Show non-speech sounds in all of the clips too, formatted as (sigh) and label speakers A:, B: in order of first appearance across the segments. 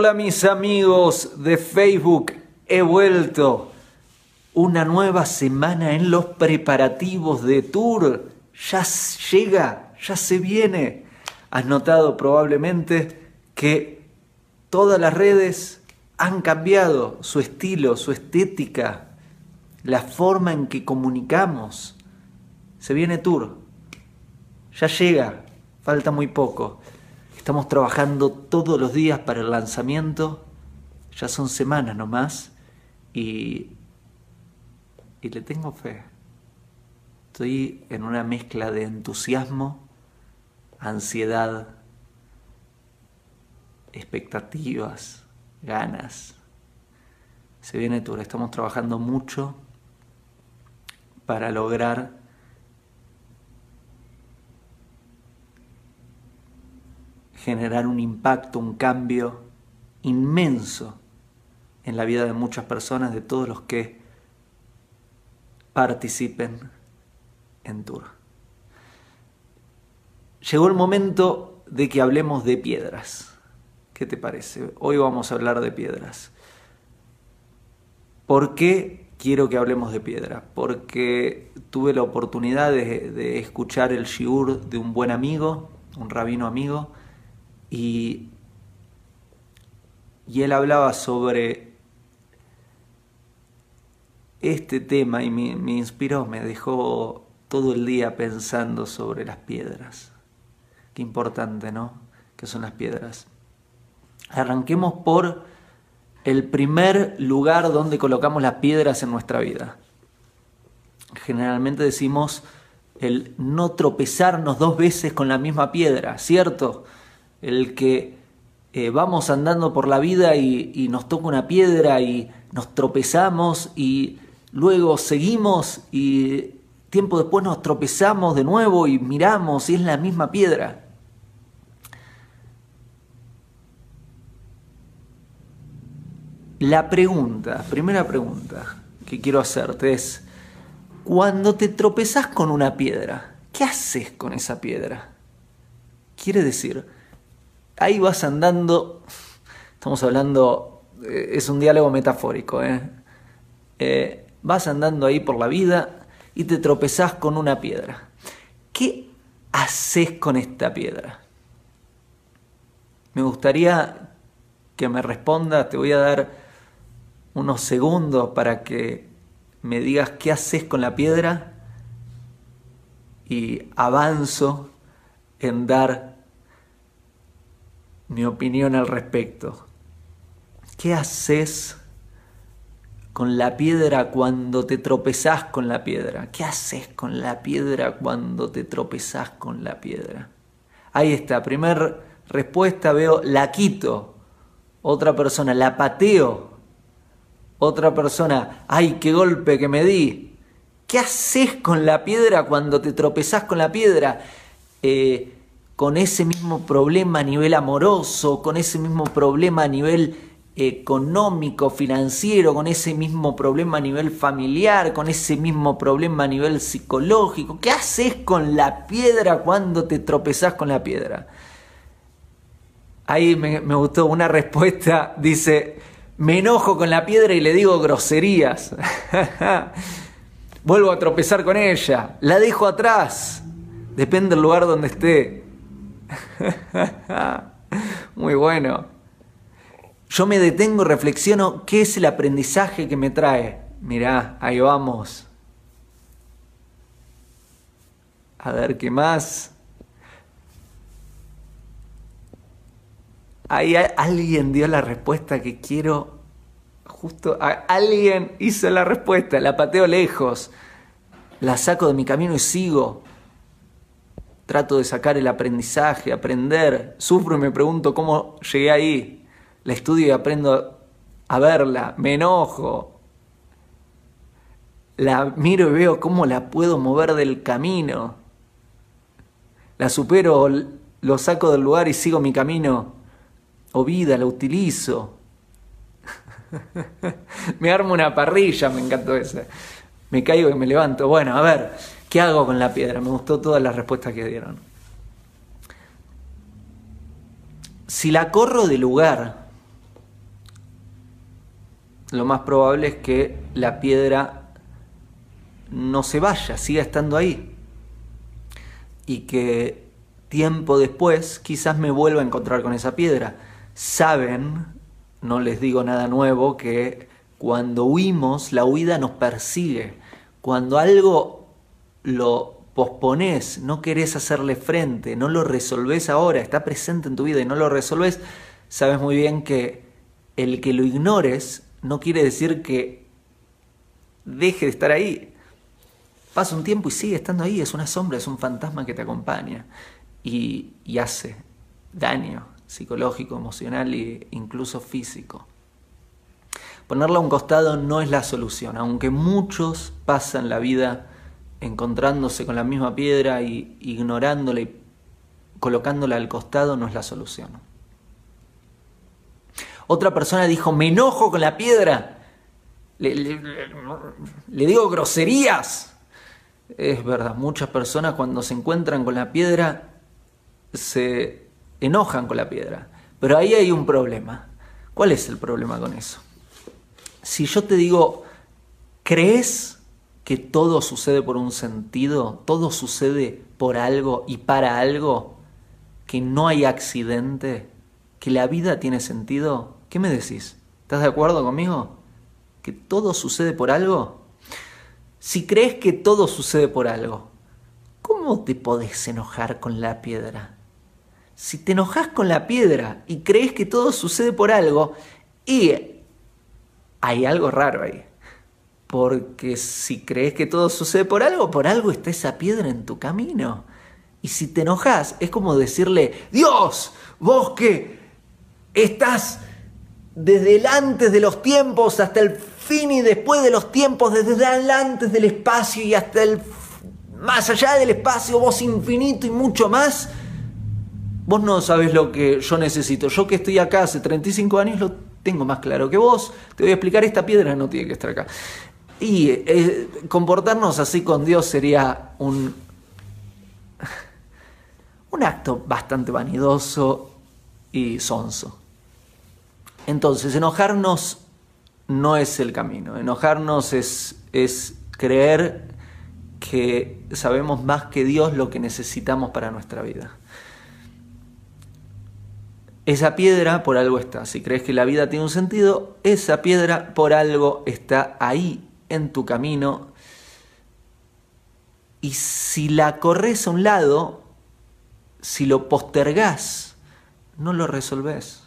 A: Hola mis amigos de Facebook, he vuelto. Una nueva semana en los preparativos de tour. Ya llega, ya se viene. Has notado probablemente que todas las redes han cambiado su estilo, su estética, la forma en que comunicamos. Se viene tour. Ya llega, falta muy poco. Estamos trabajando todos los días para el lanzamiento. Ya son semanas nomás. Y, y le tengo fe. Estoy en una mezcla de entusiasmo, ansiedad, expectativas, ganas. Se viene tour. Estamos trabajando mucho para lograr generar un impacto, un cambio inmenso en la vida de muchas personas, de todos los que participen en Tour. Llegó el momento de que hablemos de piedras. ¿Qué te parece? Hoy vamos a hablar de piedras. ¿Por qué quiero que hablemos de piedras? Porque tuve la oportunidad de, de escuchar el shiur de un buen amigo, un rabino amigo, y, y él hablaba sobre este tema y me, me inspiró, me dejó todo el día pensando sobre las piedras. Qué importante, ¿no? Que son las piedras. Arranquemos por el primer lugar donde colocamos las piedras en nuestra vida. Generalmente decimos el no tropezarnos dos veces con la misma piedra, ¿cierto? El que eh, vamos andando por la vida y, nos toca una piedra y nos tropezamos y luego seguimos y tiempo después nos tropezamos de nuevo y miramos y es la misma piedra. La pregunta, primera pregunta que quiero hacerte es, cuando te tropezas con una piedra, ¿qué haces con esa piedra? Quiere decir, ahí vas andando, estamos hablando, eh, es un diálogo metafórico, ¿eh? ¿eh? vas andando ahí por la vida y te tropezás con una piedra. ¿Qué haces con esta piedra? Me gustaría que me respondas, te voy a dar unos segundos para que me digas qué haces con la piedra y avanzo en dar mi opinión al respecto. ¿Qué haces con la piedra cuando te tropezás con la piedra? ¿Qué haces con la piedra cuando te tropezás con la piedra? Ahí está, primer respuesta veo la quito. Otra persona, la pateo. Otra persona, ay, qué golpe que me di. ¿Qué haces con la piedra cuando te tropezás con la piedra? Eh, con ese mismo problema a nivel amoroso, con ese mismo problema a nivel económico, financiero, con ese mismo problema a nivel familiar, con ese mismo problema a nivel psicológico. ¿Qué haces con la piedra cuando te tropezás con la piedra? Ahí me, me gustó una respuesta, (laughs) dice, me enojo con la piedra y le digo groserías. (laughs) Vuelvo a tropezar con ella, la dejo atrás, depende del lugar donde esté. (laughs) Muy bueno. Yo me detengo, reflexiono, ¿qué es el aprendizaje que me trae? Mirá, ahí vamos. A ver, ¿qué más? Ahí alguien dio la respuesta que quiero. Justo alguien hizo la respuesta, la pateo lejos, la saco de mi camino y sigo trato de sacar el aprendizaje, aprender, sufro y me pregunto cómo llegué ahí, la estudio y aprendo a verla, me enojo, la miro y veo cómo la puedo mover del camino, la supero, lo saco del lugar y sigo mi camino, o vida, la utilizo. (laughs) me armo una parrilla, me encantó esa. Me caigo y me levanto. Bueno, a ver, ¿Qué hago con la piedra? Me gustó todas las respuestas que dieron. Si la corro de lugar, lo más probable es que la piedra no se vaya, siga estando ahí. Y que tiempo después quizás me vuelva a encontrar con esa piedra. Saben, no les digo nada nuevo, que cuando huimos, la huida nos persigue. Cuando algo lo pospones, no querés hacerle frente, no lo resolvés ahora, está presente en tu vida y no lo resolvés, sabes muy bien que el que lo ignores no quiere decir que deje de estar ahí. Pasa un tiempo y sigue estando ahí, es una sombra, es un fantasma que te acompaña y, y hace daño psicológico, emocional e incluso físico. Ponerla a un costado no es la solución, aunque muchos pasan la vida encontrándose con la misma piedra y ignorándola y colocándola al costado no es la solución. Otra persona dijo, me enojo con la piedra, le, le digo groserías. Es verdad, muchas personas cuando se encuentran con la piedra se enojan con la piedra. Pero ahí hay un problema. ¿Cuál es el problema con eso? Si yo te digo, ¿crees que todo sucede por un sentido? ¿Todo sucede por algo y para algo? ¿Que no hay accidente? ¿Que la vida tiene sentido? ¿Qué me decís? ¿Estás de acuerdo conmigo? ¿Que todo sucede por algo? Si crees que todo sucede por algo, ¿cómo te podés enojar con la piedra? Si te enojas con la piedra y crees que todo sucede por algo, y hay algo raro ahí. Porque si crees que todo sucede por algo, por algo está esa piedra en tu camino. Y si te enojas, es como decirle, Dios, vos que estás desde el antes de los tiempos hasta el fin y después de los tiempos, desde el antes del espacio y hasta el más allá del espacio, vos infinito y mucho más, Vos no sabes lo que yo necesito. Yo que estoy acá hace 35 años lo tengo más claro que vos. Te voy a explicar, esta piedra no tiene que estar acá. Y eh, comportarnos así con Dios sería un, (laughs) un acto bastante vanidoso y sonso. Entonces, enojarnos no es el camino. Enojarnos es, es creer que sabemos más que Dios lo que necesitamos para nuestra vida. Esa piedra por algo está. Si crees que la vida tiene un sentido, esa piedra por algo está ahí en tu camino. Y si la corres a un lado, si lo postergás, no lo resolvés.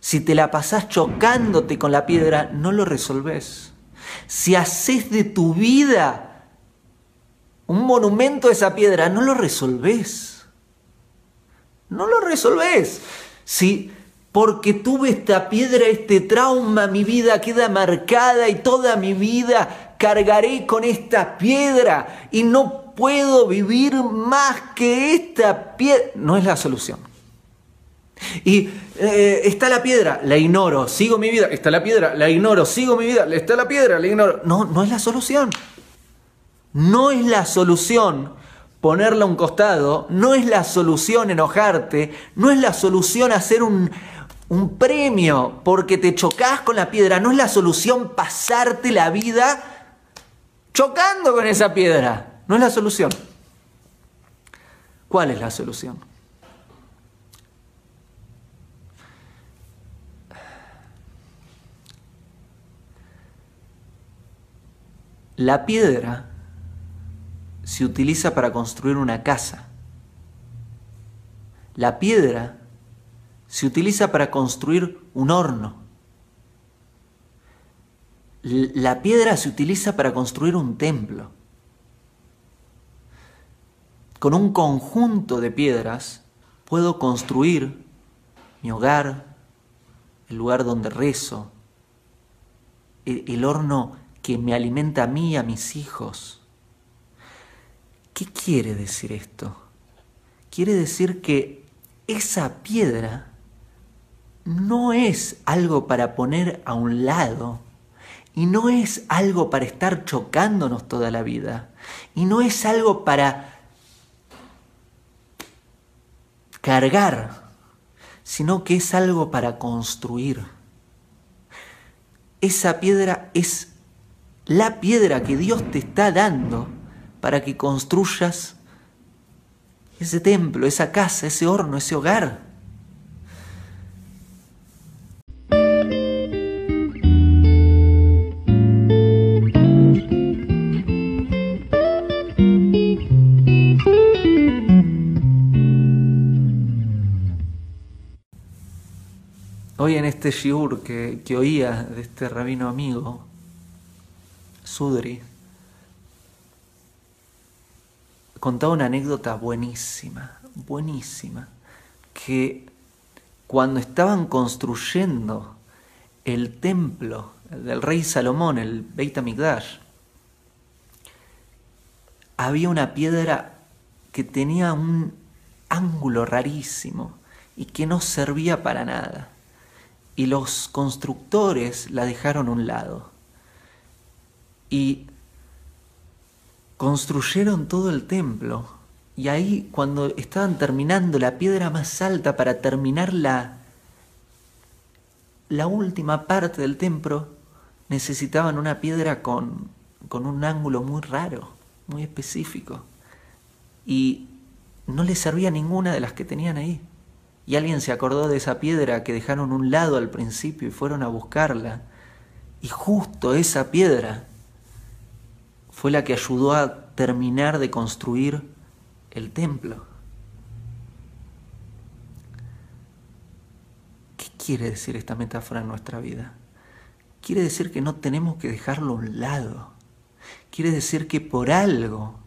A: Si te la pasás chocándote con la piedra, no lo resolvés. Si haces de tu vida un monumento a esa piedra, no lo resolvés. No lo resolvés. Si porque tuve esta piedra, este trauma, mi vida queda marcada y toda mi vida cargaré con esta piedra y no puedo vivir más que esta piedra. No es la solución. Y eh, está la piedra, la ignoro, sigo mi vida, está la piedra, la ignoro, sigo mi vida, está la piedra, la ignoro. No, no es la solución. No es la solución ponerla a un costado, no es la solución enojarte, no es la solución hacer un, un premio porque te chocas con la piedra, no es la solución pasarte la vida chocando con esa piedra, no es la solución. ¿Cuál es la solución? La piedra se utiliza para construir una casa. La piedra se utiliza para construir un horno. La piedra se utiliza para construir un templo. Con un conjunto de piedras puedo construir mi hogar, el lugar donde rezo, el, horno que me alimenta a mí y a mis hijos ¿Qué quiere decir esto? Quiere decir que esa piedra no es algo para poner a un lado y no es algo para estar chocándonos toda la vida y no es algo para cargar, sino que es algo para construir. esa piedra es la piedra que Dios te está dando para que construyas ese templo, esa casa, ese horno, ese hogar. Hoy en este shiur que, oía de este rabino amigo, Sudri, contaba una anécdota buenísima, buenísima, que cuando estaban construyendo el templo del rey Salomón, el Beit HaMikdash, había una piedra que tenía un ángulo rarísimo y que no servía para nada. Y los constructores la dejaron a un lado. Y construyeron todo el templo y ahí cuando estaban terminando la piedra más alta para terminar la, la última parte del templo, necesitaban una piedra con, con un ángulo muy raro, muy específico. Y no les servía ninguna de las que tenían ahí. Y alguien se acordó de esa piedra que dejaron un lado al principio y fueron a buscarla. Y justo esa piedra fue la que ayudó a terminar de construir el templo. ¿Qué quiere decir esta metáfora en nuestra vida? Quiere decir que no tenemos que dejarlo a un lado. Quiere decir que por algo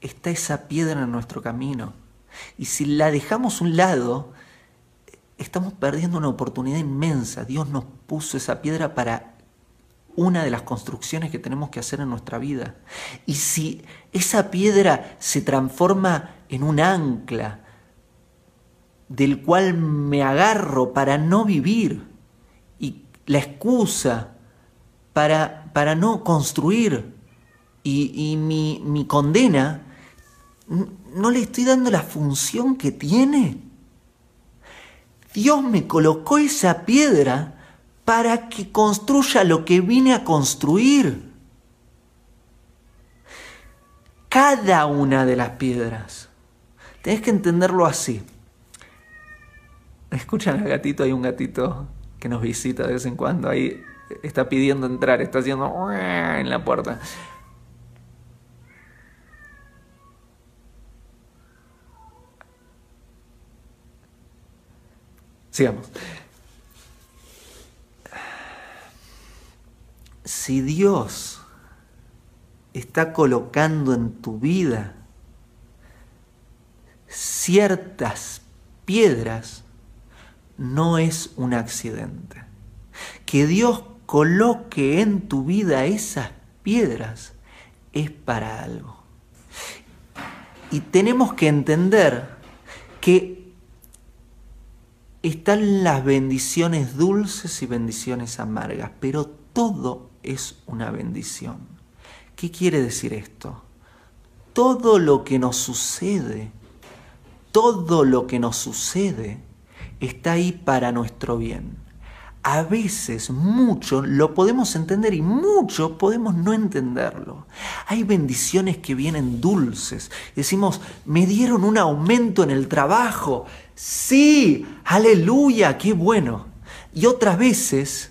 A: está esa piedra en nuestro camino. Y si la dejamos un lado, estamos perdiendo una oportunidad inmensa. Dios nos puso esa piedra para una de las construcciones que tenemos que hacer en nuestra vida. Y si esa piedra se transforma en un ancla del cual me agarro para no vivir y la excusa para, para no construir y, mi, mi condena, no le estoy dando la función que tiene. Dios me colocó esa piedra para que construya lo que vine a construir. Cada una de las piedras. Tenés que entenderlo así. Escuchan al gatito, hay un gatito que nos visita de vez en cuando, ahí está pidiendo entrar, está haciendo en la puerta. Sigamos. si Dios está colocando en tu vida ciertas piedras, no es un accidente. Que Dios coloque en tu vida esas piedras es para algo. Y tenemos que entender que están las bendiciones dulces y bendiciones amargas, pero todo es una bendición. ¿Qué quiere decir esto? Todo lo que nos sucede, todo lo que nos sucede está ahí para nuestro bien. A veces mucho lo podemos entender y mucho podemos no entenderlo. Hay bendiciones que vienen dulces. Decimos, me dieron un aumento en el trabajo. Sí, aleluya, qué bueno. Y otras veces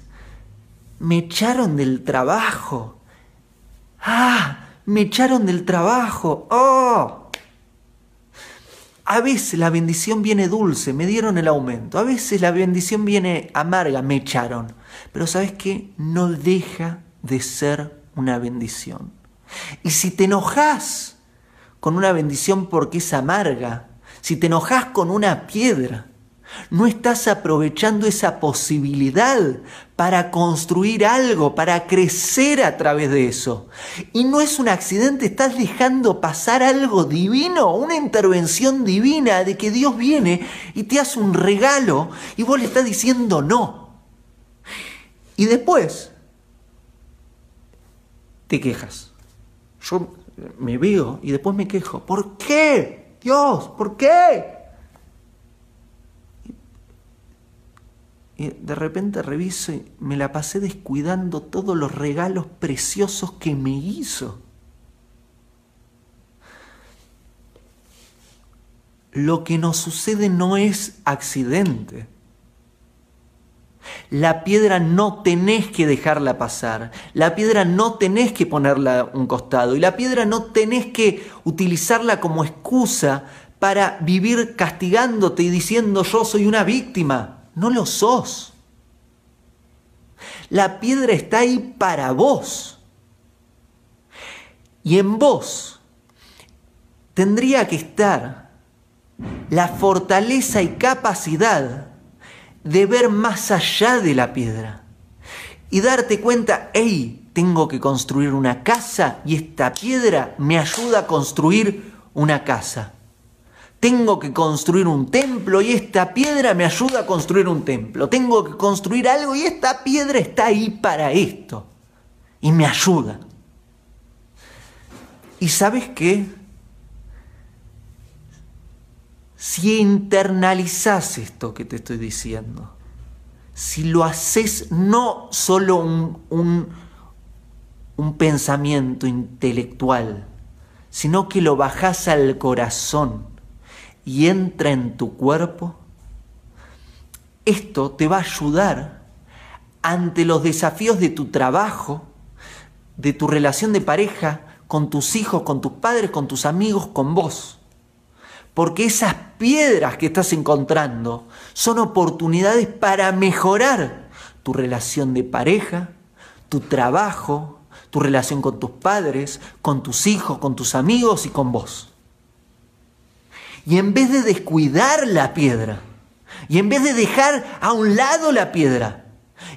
A: me echaron del trabajo. Ah, me echaron del trabajo. Oh. A veces la bendición viene dulce, me dieron el aumento. A veces la bendición viene amarga, me echaron. Pero sabes qué? No deja de ser una bendición. Y si te enojas con una bendición porque es amarga, si te enojas con una piedra, no estás aprovechando esa posibilidad para construir algo, para crecer a través de eso. Y no es un accidente, estás dejando pasar algo divino, una intervención divina de que Dios viene y te hace un regalo y vos le estás diciendo no. Y después te quejas. Yo me veo y después me quejo. ¿Por qué? Dios, ¿por qué? Y de repente reviso y me la pasé descuidando todos los regalos preciosos que me hizo. Lo que nos sucede no es accidente. La piedra no tenés que dejarla pasar, la piedra no tenés que ponerla a un costado y la piedra no tenés que utilizarla como excusa para vivir castigándote y diciendo yo soy una víctima. No lo sos. La piedra está ahí para vos. Y en vos tendría que estar la fortaleza y capacidad de ver más allá de la piedra y darte cuenta, hey, tengo que construir una casa y esta piedra me ayuda a construir una casa. Tengo que construir un templo y esta piedra me ayuda a construir un templo. Tengo que construir algo y esta piedra está ahí para esto. Y me ayuda. ¿Y sabes qué? Si internalizas esto que te estoy diciendo, si lo haces no solo un, pensamiento intelectual, sino que lo bajas al corazón y entra en tu cuerpo, esto te va a ayudar ante los desafíos de tu trabajo, de tu relación de pareja, con tus hijos, con tus padres, con tus amigos, con vos. Porque esas piedras que estás encontrando son oportunidades para mejorar tu relación de pareja, tu trabajo, tu relación con tus padres, con tus hijos, con tus amigos y con vos. Y en vez de descuidar la piedra, y en vez de dejar a un lado la piedra,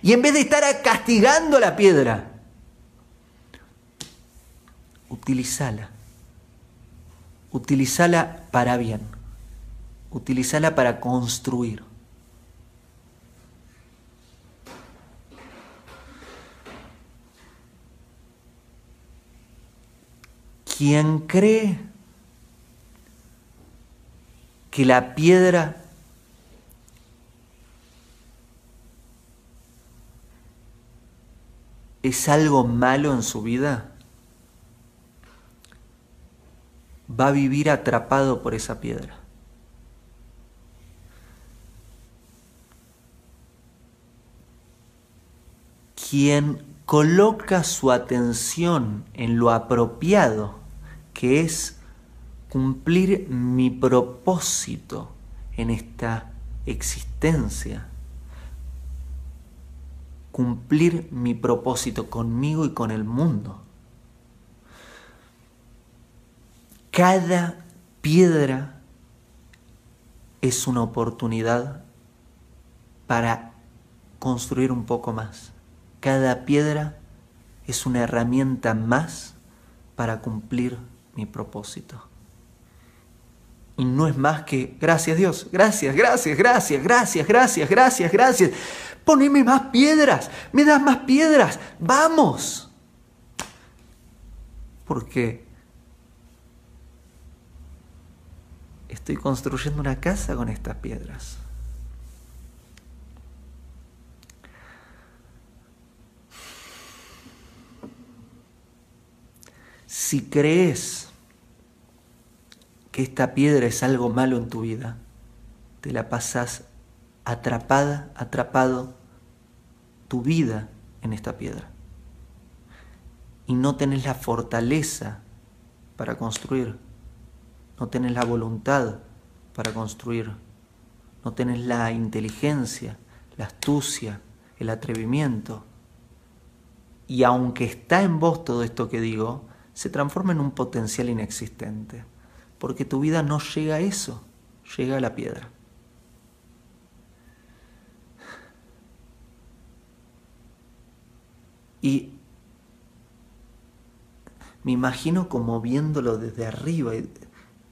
A: y en vez de estar castigando la piedra, utilízala utilízala para bien, utilízala para construir. Quien cree que la piedra es algo malo en su vida, va a vivir atrapado por esa piedra. Quien coloca su atención en lo apropiado, que es cumplir mi propósito en esta existencia, cumplir mi propósito conmigo y con el mundo Cada piedra es una oportunidad para construir un poco más. Cada piedra es una herramienta más para cumplir mi propósito. Y no es más que, gracias Dios, gracias, gracias, gracias, gracias, gracias, gracias, gracias. Poneme más piedras, me das más piedras, vamos. Porque Estoy construyendo una casa con estas piedras. Si crees que esta piedra es algo malo en tu vida, te la pasas atrapada, atrapado tu vida en esta piedra. Y no tenés la fortaleza para construir no tenés la voluntad para construir, no tenés la inteligencia, la astucia, el atrevimiento. Y aunque está en vos todo esto que digo, se transforma en un potencial inexistente, porque tu vida no llega a eso, llega a la piedra. Y me imagino como viéndolo desde arriba.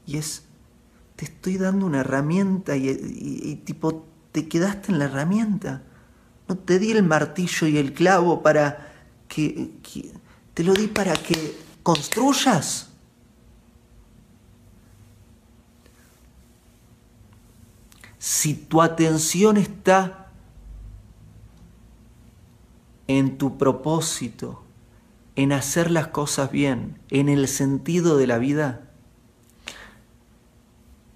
A: Y es, te estoy dando una herramienta y, tipo, te quedaste en la herramienta. No te di el martillo y el clavo para que, te lo di para que construyas. Si tu atención está en tu propósito, en hacer las cosas bien, en el sentido de la vida,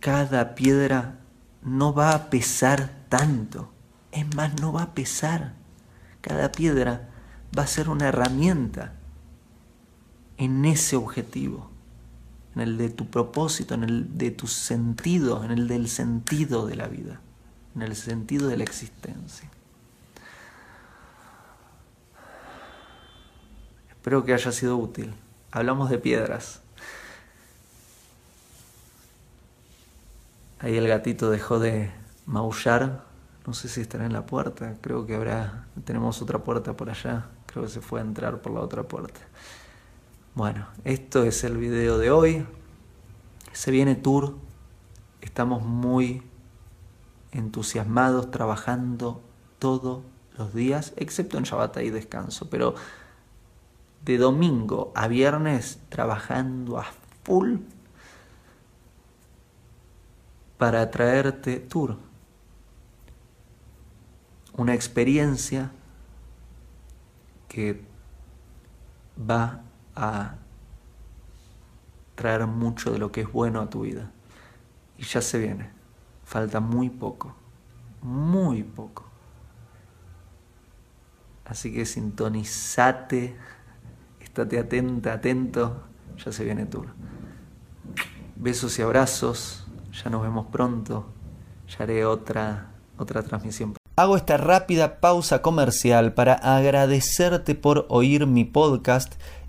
A: cada piedra no va a pesar tanto. Es más, no va a pesar. Cada piedra va a ser una herramienta en ese objetivo, en el de tu propósito, en el de tu sentido, en el del sentido de la vida, en el sentido de la existencia. Espero que haya sido útil. Hablamos de piedras. Ahí el gatito dejó de maullar. No sé si estará en la puerta. Creo que habrá. Tenemos otra puerta por allá. Creo que se fue a entrar por la otra puerta. Bueno, esto es el video de hoy. Se viene tour. Estamos muy entusiasmados trabajando todos los días, excepto en Shabbat y descanso. Pero de domingo a viernes trabajando a full para traerte tour. Una experiencia que va a traer mucho de lo que es bueno a tu vida. Y ya se viene. Falta muy poco. Muy poco. Así que sintonizate estate atenta, atento, ya se viene tour. Besos y abrazos, ya nos vemos pronto, ya haré otra, otra transmisión. Hago esta rápida pausa comercial para agradecerte por oír mi podcast